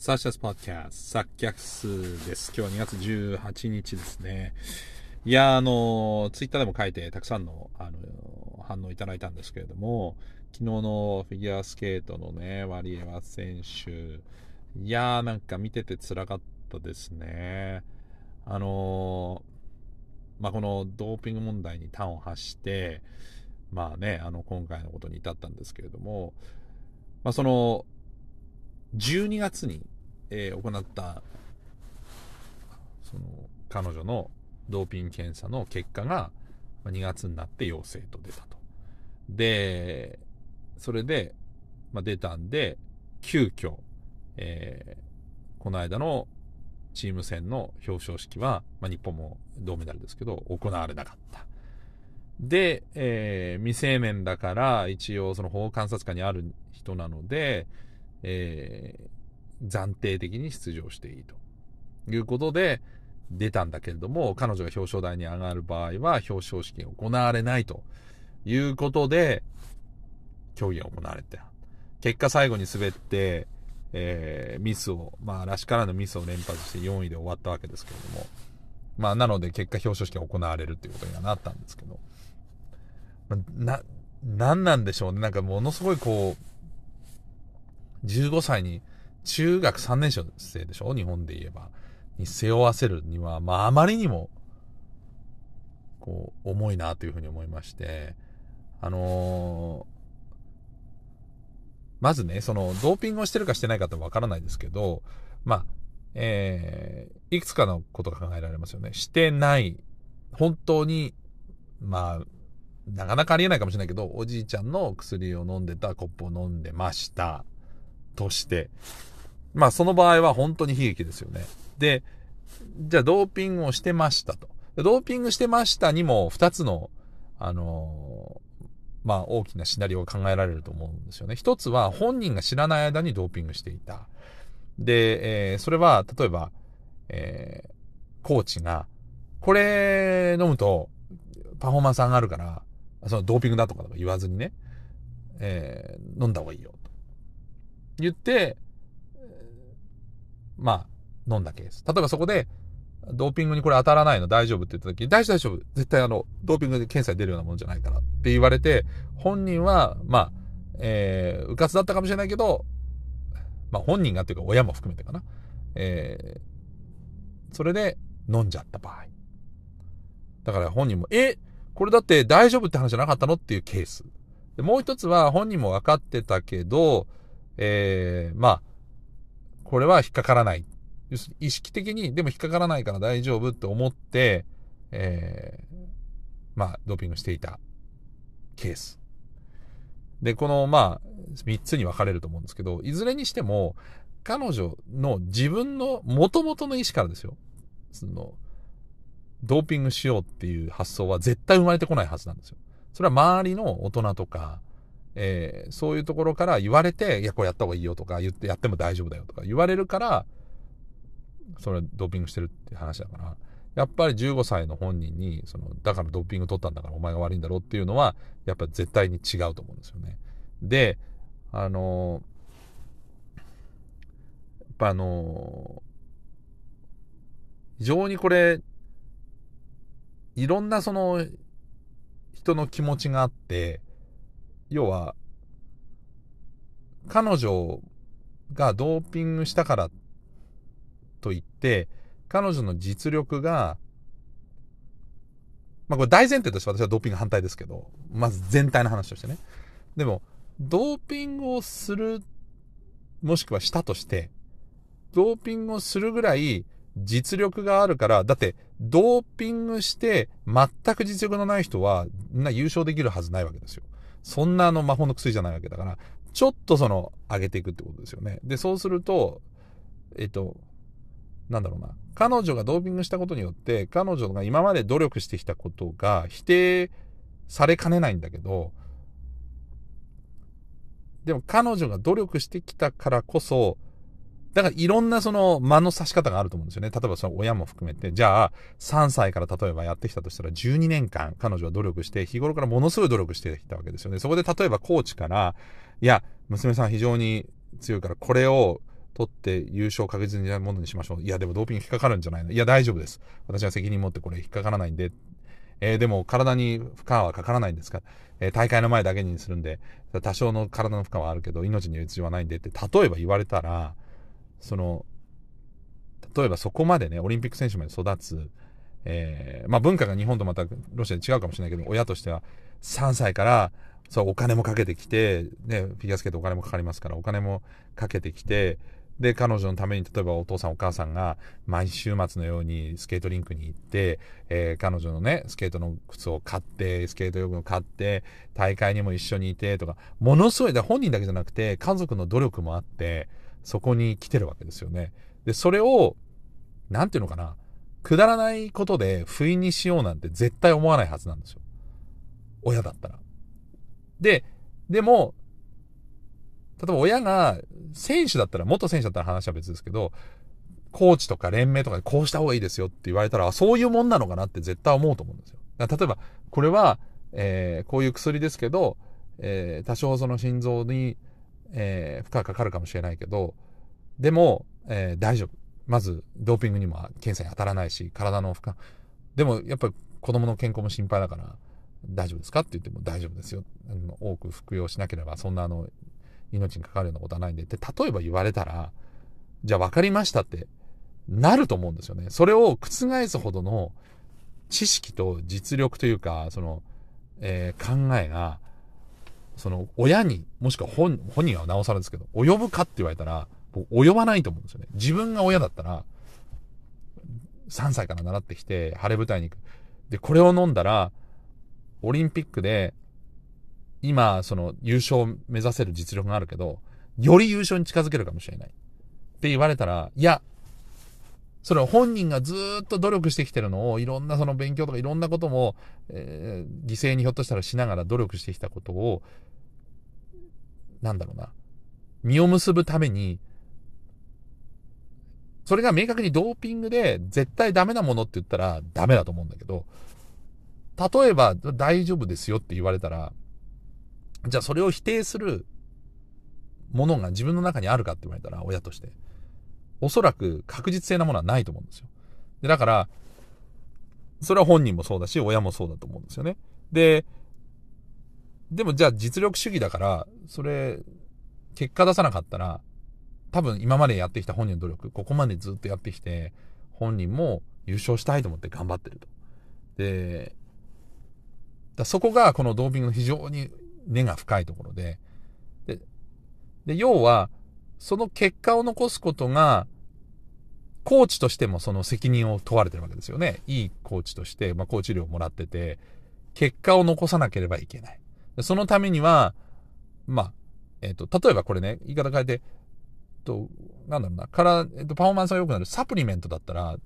サーシャスポッキャスト、サッキャクスです。今日は2月18日ですね。いや、あの、ツイッターでも書いて、たくさんの、あの、反応いただいたんですけれども、昨日のフィギュアスケートのね、ワリエワ選手、いやー、なんか見てて辛かったですね。あのまあ、このドーピング問題に端を発して、まあね、あの、今回のことに至ったんですけれども、まあ、その、12月に、えー、行った、その、彼女のドーピング検査の結果が、2月になって陽性と出たと。で、それで、まあ、出たんで、急遽、えー、この間のチーム戦の表彰式は、まあ、日本も銅メダルですけど、行われなかった。で、えー、未成年だから、一応その法観察下にある人なので、えー、暫定的に出場していいということで出たんだけれども、彼女が表彰台に上がる場合は表彰式が行われないということで、競技が行われて、結果最後に滑って、えー、ミスを、まあ、らしからぬミスを連発して4位で終わったわけですけれども、まあ、なので結果表彰式が行われるっていうことにはなったんですけど、な、なんなんでしょうね。なんかものすごいこう、15歳に中学3年生でしょ？日本で言えば。に背負わせるには、まああまりにも、こう、重いなというふうに思いまして、あのー、まずね、その、ドーピングをしてるかしてないかってわからないですけど、まあ、えー、いくつかのことが考えられますよね。してない。本当に、まあ、なかなかありえないかもしれないけど、おじいちゃんの薬を飲んでたコップを飲んでました。として、まあその場合は本当に悲劇ですよね。で、じゃあドーピングをしてましたと。ドーピングしてましたにも2つの、あのー、まあ大きなシナリオが考えられると思うんですよね。一つは本人が知らない間にドーピングしていた。で、えー、それは例えば、えー、コーチが、これ飲むとパフォーマンス上がるから、そのドーピングだとかとか言わずにね、えー、飲んだ方がいいよと。言って、まあ、飲んだケース。例えばそこで、ドーピングにこれ当たらないの大丈夫って言った時に、大丈夫大丈夫。絶対あの、ドーピングで検査に出るようなもんじゃないからって言われて、本人は、まあ、えー、うかつだったかもしれないけど、まあ本人がっていうか親も含めてかな。えー、それで飲んじゃった場合。だから本人も、え、これだって大丈夫って話じゃなかったのっていうケース。でもう一つは本人も分かってたけど、えー、まあ、これは引っかからない。要するに意識的に、でも引っかからないから大丈夫って思って、えー、まあ、ドーピングしていたケース。で、この、まあ、三つに分かれると思うんですけど、いずれにしても、彼女の自分の元々の意思からですよ。その、ドーピングしようっていう発想は絶対生まれてこないはずなんですよ。それは周りの大人とか、えー、そういうところから言われて、いや、これやった方がいいよとか、言ってやっても大丈夫だよとか言われるから、それドーピングしてるって話だから、やっぱり15歳の本人に、その、だからドーピング取ったんだからお前が悪いんだろうっていうのは、やっぱ絶対に違うと思うんですよね。で、あのやっぱあの非常にこれ、いろんなその、人の気持ちがあって、要は、彼女がドーピングしたからといって、彼女の実力が、まあこれ大前提として私はドーピング反対ですけど、まず全体の話としてね。でも、ドーピングをする、もしくはしたとして、ドーピングをするぐらい実力があるから、だって、ドーピングして全く実力のない人は、な優勝できるはずないわけですよ。そんなあの魔法の薬じゃないわけだから、ちょっとその、上げていくってことですよね。で、そうすると、えっと、なんだろうな。彼女がドーピングしたことによって、彼女が今まで努力してきたことが否定されかねないんだけど、でも彼女が努力してきたからこそ、だからいろんなその間の差し方があると思うんですよね。例えばその親も含めて、じゃあ3歳から例えばやってきたとしたら12年間彼女は努力して、日頃からものすごい努力してきたわけですよね。そこで例えばコーチから、いや、娘さん非常に強いからこれを取って優勝確実なものにしましょう。いや、でもドーピング引っかかるんじゃないの？いや、大丈夫です。私は責任持ってこれ引っかからないんで。えー、でも体に負荷はかからないんですか？えー、大会の前だけにするんで、多少の体の負荷はあるけど、命に別状はないんでって、例えば言われたら、その、例えばそこまでね、オリンピック選手まで育つ、えー、まあ文化が日本とまたロシアで違うかもしれないけど、親としては3歳から、そう、お金もかけてきて、ね、フィギュアスケートお金もかかりますから、お金もかけてきて、で、彼女のために、例えばお父さんお母さんが毎週末のようにスケートリンクに行って、えー、彼女のね、スケートの靴を買って、スケート用具を買って、大会にも一緒にいてとか、ものすごい、本人だけじゃなくて、家族の努力もあって、そこに来てるわけですよね。で、それを、なんていうのかな、くだらないことで不意にしようなんて絶対思わないはずなんですよ。親だったら。で、でも、例えば親が選手だったら、元選手だったら話は別ですけど、コーチとか連盟とかでこうした方がいいですよって言われたら、そういうもんなのかなって絶対思うと思うんですよ。例えば、これは、えー、こういう薬ですけど、えー、多少その心臓に、えー、負荷かかるかもしれないけど、でも、えー、大丈夫。まず、ドーピングにも検査に当たらないし、体の負荷。でも、やっぱり子供の健康も心配だから、大丈夫ですかって言っても大丈夫ですよ。あの多く服用しなければ、そんなあの、命にかかるようなことはないんで。で、例えば言われたら、じゃあ分かりましたってなると思うんですよね。それを覆すほどの知識と実力というか、その、えー、考えが、その、親に、もしくは本、本人はなおさらですけど、及ぶかって言われたら、及ばないと思うんですよね。自分が親だったら、3歳から習ってきて、晴れ舞台に行く。で、これを飲んだら、オリンピックで、今、その優勝を目指せる実力があるけど、より優勝に近づけるかもしれない。って言われたら、いや、それは本人がずっと努力してきてるのを、いろんなその勉強とかいろんなことも、えー、犠牲にひょっとしたらしながら努力してきたことを、なんだろうな、実を結ぶために、それが明確にドーピングで絶対ダメなものって言ったらダメだと思うんだけど、例えば大丈夫ですよって言われたら、じゃあそれを否定するものが自分の中にあるかって言われたら、親として。おそらく確実性なものはないと思うんですよ。で、だから、それは本人もそうだし、親もそうだと思うんですよね。で、でもじゃあ実力主義だから、それ、結果出さなかったら、多分今までやってきた本人の努力、ここまでずっとやってきて、本人も優勝したいと思って頑張ってると。で、だそこがこのドーピングの非常に根が深いところで、で、で要は、その結果を残すことが、コーチとしてもその責任を問われてるわけですよね。いいコーチとして、まあ、コーチ料をもらってて、結果を残さなければいけない。そのためには、まあ、えっ、と、例えばこれね、言い方変えて、と、なんだろうな、から、えっ、と、パフォーマンスが良くなるサプリメントだったら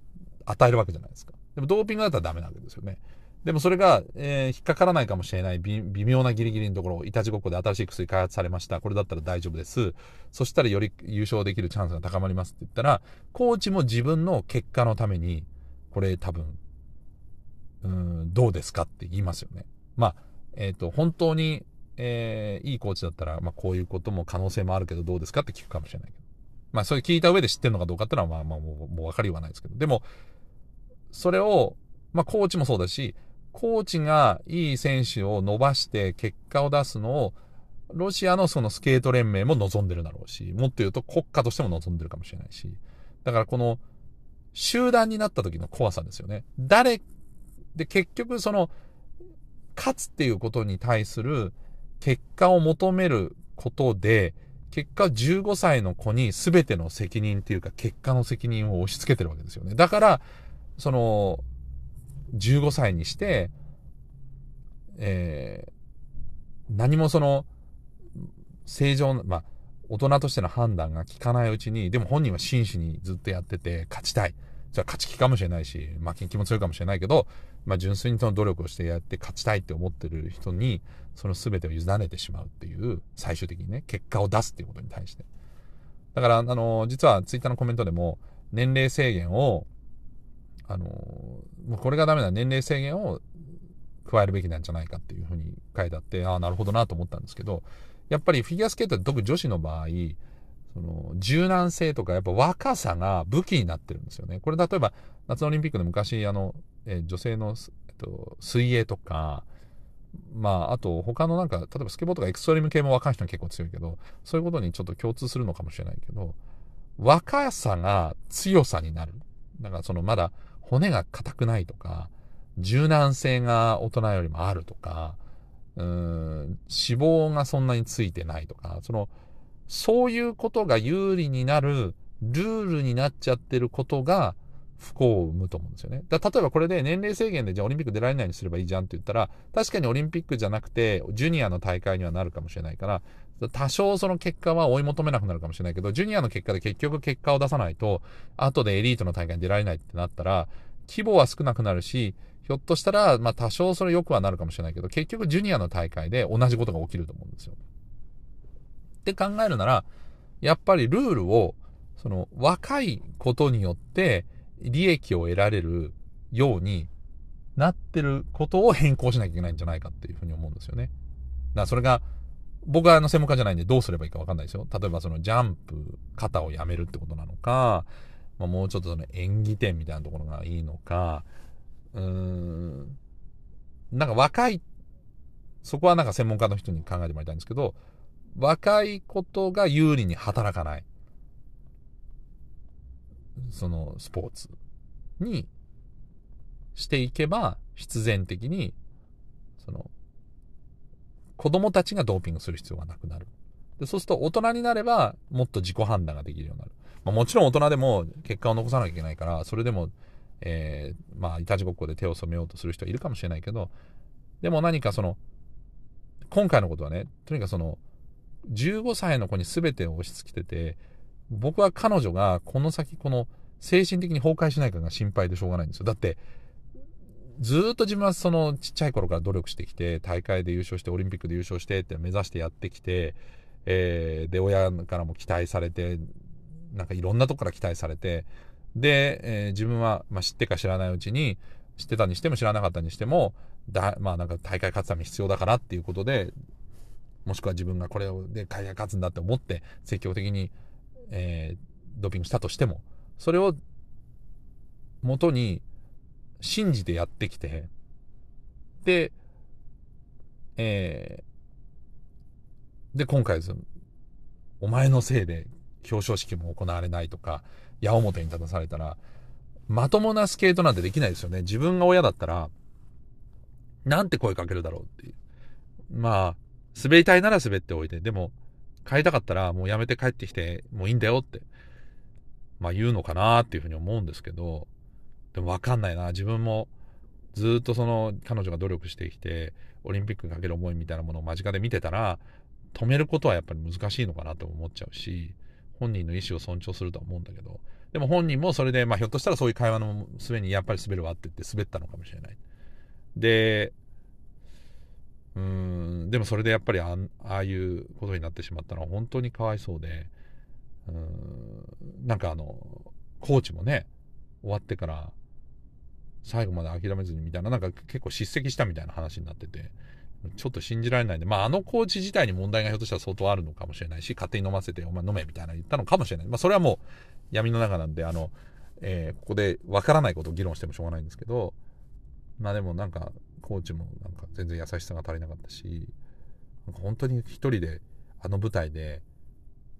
与えるわけじゃないですか。でもドーピングだったらダメなわけですよね。でもそれが、えー、引っかからないかもしれない微妙なギリギリのところ、いたちごっこで新しい薬開発されました。これだったら大丈夫です。そしたらより優勝できるチャンスが高まりますって言ったら、コーチも自分の結果のために、これ多分、うん、どうですかって言いますよね。まあ、えっ、ー、と、本当に、えー、いいコーチだったら、まあ、こういうことも可能性もあるけど、どうですかって聞くかもしれないけど。まあ、それ聞いた上で知ってるのかどうかっていうのは、まあ、まあ、もう、もう分かりはないですけど。でも、それを、まあ、コーチもそうだし、コーチがいい選手を伸ばして結果を出すのを、ロシアのそのスケート連盟も望んでるだろうし、もっと言うと国家としても望んでるかもしれないし。だからこの集団になった時の怖さですよね。誰、で結局その、勝つっていうことに対する結果を求めることで、結果15歳の子に全ての責任っていうか結果の責任を押し付けてるわけですよね。だから、その、15歳にして、えー、何もその、正常な、まあ、大人としての判断が効かないうちに、でも本人は真摯にずっとやってて、勝ちたい。じゃあ勝ち気かもしれないし、負けん気も強いかもしれないけど、まあ純粋にその努力をしてやって勝ちたいって思ってる人に、その全てを委ねてしまうっていう、最終的にね、結果を出すっていうことに対して。だから、あの、実はツイッターのコメントでも、年齢制限をあの、もうこれがダメな年齢制限を加えるべきなんじゃないかっていうふうに書いてあって、ああ、なるほどなと思ったんですけど、やっぱりフィギュアスケート特に女子の場合、その、柔軟性とか、やっぱ若さが武器になってるんですよね。これ例えば、夏のオリンピックで昔、あの、えー、女性の、えっと、水泳とか、まあ、あと他のなんか、例えばスケボーとかエクストリーム系も若い人に結構強いけど、そういうことにちょっと共通するのかもしれないけど、若さが強さになる。だからそのまだ骨が硬くないとか、柔軟性が大人よりもあるとか、うん、脂肪がそんなについてないとか、その、そういうことが有利になるルールになっちゃってることが不幸を生むと思うんですよね。だ例えばこれで年齢制限でじゃあオリンピック出られないようにすればいいじゃんって言ったら、確かにオリンピックじゃなくて、ジュニアの大会にはなるかもしれないから、多少その結果は追い求めなくなるかもしれないけど、ジュニアの結果で結局結果を出さないと、後でエリートの大会に出られないってなったら、規模は少なくなるし、ひょっとしたら、まあ多少それ良くはなるかもしれないけど、結局ジュニアの大会で同じことが起きると思うんですよ。って考えるなら、やっぱりルールを、その若いことによって利益を得られるようになってることを変更しなきゃいけないんじゃないかっていうふうに思うんですよね。だからそれが、僕はあの専門家じゃないんでどうすればいいかわかんないですよ。例えばそのジャンプ、肩をやめるってことなのか、まあ、もうちょっとその演技点みたいなところがいいのか、うーん、なんか若い、そこはなんか専門家の人に考えてもらいたいんですけど、若いことが有利に働かない。そのスポーツにしていけば、必然的に、その、子供たちがドーピングする必要がなくなる。でそうすると大人になれば、もっと自己判断ができるようになる。まあ、もちろん大人でも結果を残さなきゃいけないから、それでも、えー、まあ、いたちごっこで手を染めようとする人はいるかもしれないけど、でも何かその、今回のことはね、とにかくその、15歳の子に全てを押し付けてて、僕は彼女がこの先この精神的に崩壊しないかが心配でしょうがないんですよ。だって、ずっと自分はそのちっちゃい頃から努力してきて、大会で優勝して、オリンピックで優勝してって目指してやってきて、えー、で、親からも期待されて、なんかいろんなとこから期待されて、で、えー、自分は、まあ、知ってか知らないうちに、知ってたにしても知らなかったにしても、だ、まあなんか大会勝つために必要だからっていうことで、もしくは自分がこれをで大会勝つんだって思って積極的に、えー、ドーピングしたとしても、それを元に信じてやってきて、で、えー、で、今回ですお前のせいで表彰式も行われないとか、矢面に立たされたら、まともなスケートなんてできないですよね。自分が親だったら、なんて声かけるだろうっていう。まあ、滑りたいなら滑っておいて、でも、帰りたかったらもうやめて帰ってきて、もういいんだよって、まあ言うのかなっていうふうに思うんですけど、でもわかんないな。自分もずっとその彼女が努力してきて、オリンピックにかける思いみたいなものを間近で見てたら、止めることはやっぱり難しいのかなと思っちゃうし、本人の意思を尊重するとは思うんだけど、でも本人もそれで、まあひょっとしたらそういう会話の末にやっぱり滑るわって言って滑ったのかもしれない。で、うん、でもそれでやっぱりああいうことになってしまったのは本当にかわいそうで、うん、なんかあの、コーチもね、終わってから最後まで諦めずにみたいな、なんか結構叱責したみたいな話になってて、ちょっと信じられないんで、まああのコーチ自体に問題がひょっとしたら相当あるのかもしれないし、勝手に飲ませてお前飲めみたいな言ったのかもしれない。まあそれはもう闇の中なんで、あの、えー、ここでわからないことを議論してもしょうがないんですけど、まあでもなんか、コーチもなんか全然優しさが足りなかったし、なんか本当に一人であの舞台で、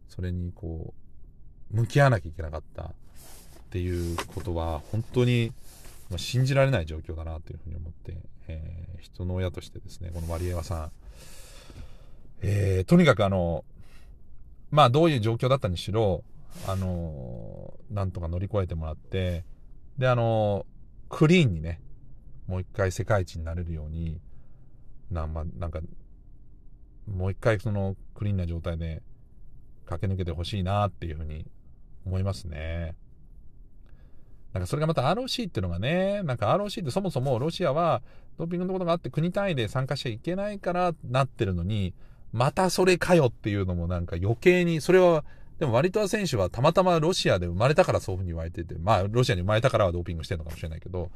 それにこう、向き合わなきゃいけなかったっていうことは、本当に、信じられない状況だなというふうに思って、えー、人の親としてですね、このマリエワさん、えー、とにかくあの、まあどういう状況だったにしろ、あのなんとか乗り越えてもらって、で、あのクリーンにね、もう一回世界一になれるように、な、ま、なんか、もう一回そのクリーンな状態で駆け抜けてほしいなっていうふうに思いますね。なんかそれがまた ROC っていうのがね、なんか ROC ってそもそもロシアはドーピングのことがあって国単位で参加しちゃいけないからなってるのに、またそれかよっていうのもなんか余計に、それは、でもワリトワ選手はたまたまロシアで生まれたからそういうふうに言われてて、まあロシアに生まれたからはドーピングしてるのかもしれないけど、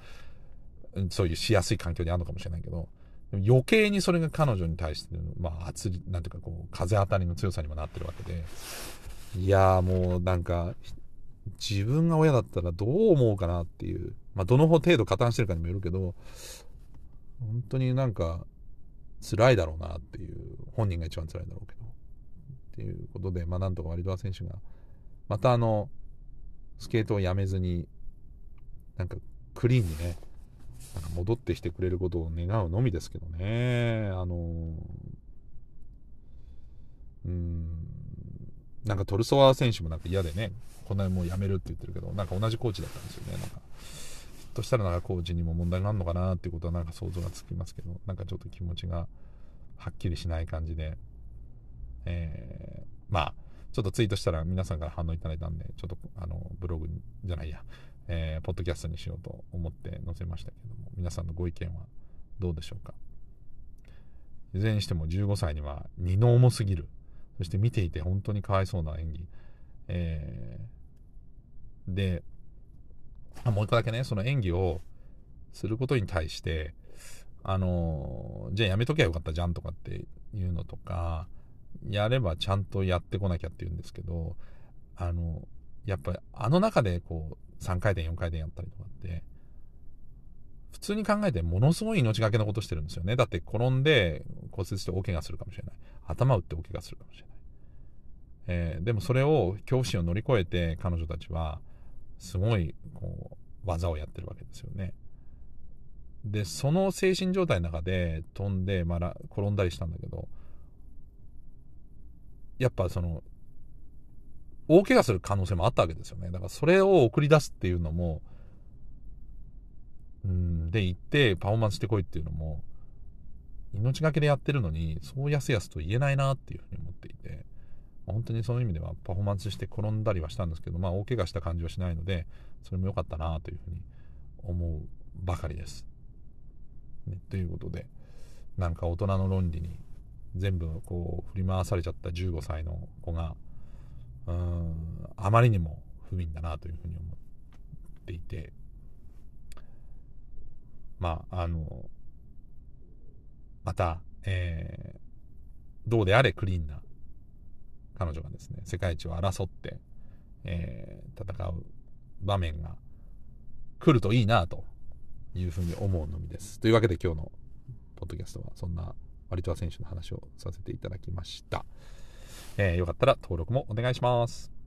そういうしやすい環境にあるのかもしれないけど、余計にそれが彼女に対して、まあ、圧、なんていうかこう、風当たりの強さにもなってるわけで、いやーもうなんか、自分が親だったらどう思うかなっていう、まあ、どの程度加担してるかにもよるけど、本当になんか、辛いだろうなっていう、本人が一番辛いだろうけど、っていうことで、まあなんとかワリドワ選手が、またあの、スケートをやめずに、なんかクリーンにね、戻ってきてくれることを願うのみですけどね、あのうん、なんかトルソワ選手もなんか嫌でね、こんなにもうやめるって言ってるけど、なんか同じコーチだったんですよね、なんか。ひょっとしたらなんかコーチにも問題があるのかなっていうことはなんか想像がつきますけど、なんかちょっと気持ちがはっきりしない感じで、えー、まあ、ちょっとツイートしたら皆さんから反応いただいたんで、ちょっとあのブログじゃないや、えー、ポッドキャストにしようと思って載せましたけども、皆さんのご意見はどうでしょうか？いずれにしても15歳には荷の重すぎる。そして見ていて本当にかわいそうな演技。えー、で、もう一個だけね、その演技をすることに対して、あの、じゃあやめときゃよかったじゃんとかっていうのとか、やればちゃんとやってこなきゃっていうんですけど、あの、やっぱりあの中でこう、3回転、4回転やったりとかって、普通に考えてものすごい命がけのことしてるんですよね。だって転んで骨折して大怪我するかもしれない。頭打って大怪我するかもしれない。えー、でもそれを恐怖心を乗り越えて彼女たちはすごいこう技をやってるわけですよね。で、その精神状態の中で飛んで、まあ、転んだりしたんだけど、やっぱその、大怪我する可能性もあったわけですよね。だからそれを送り出すっていうのも、うん、で行ってパフォーマンスしてこいっていうのも、命がけでやってるのに、そうやすやすと言えないなっていうふうに思っていて、本当にその意味ではパフォーマンスして転んだりはしたんですけど、まあ大怪我した感じはしないので、それも良かったなというふうに思うばかりです。ね、ということで、なんか大人の論理に全部こう振り回されちゃった15歳の子が、うん、あまりにも不憫だなというふうに思っていて、まあ、あの、また、えー、どうであれクリーンな彼女がですね、世界一を争って、えー、戦う場面が来るといいなというふうに思うのみです。というわけで今日のポッドキャストはそんなワリトワ選手の話をさせていただきました。えー、よかったら登録もお願いします。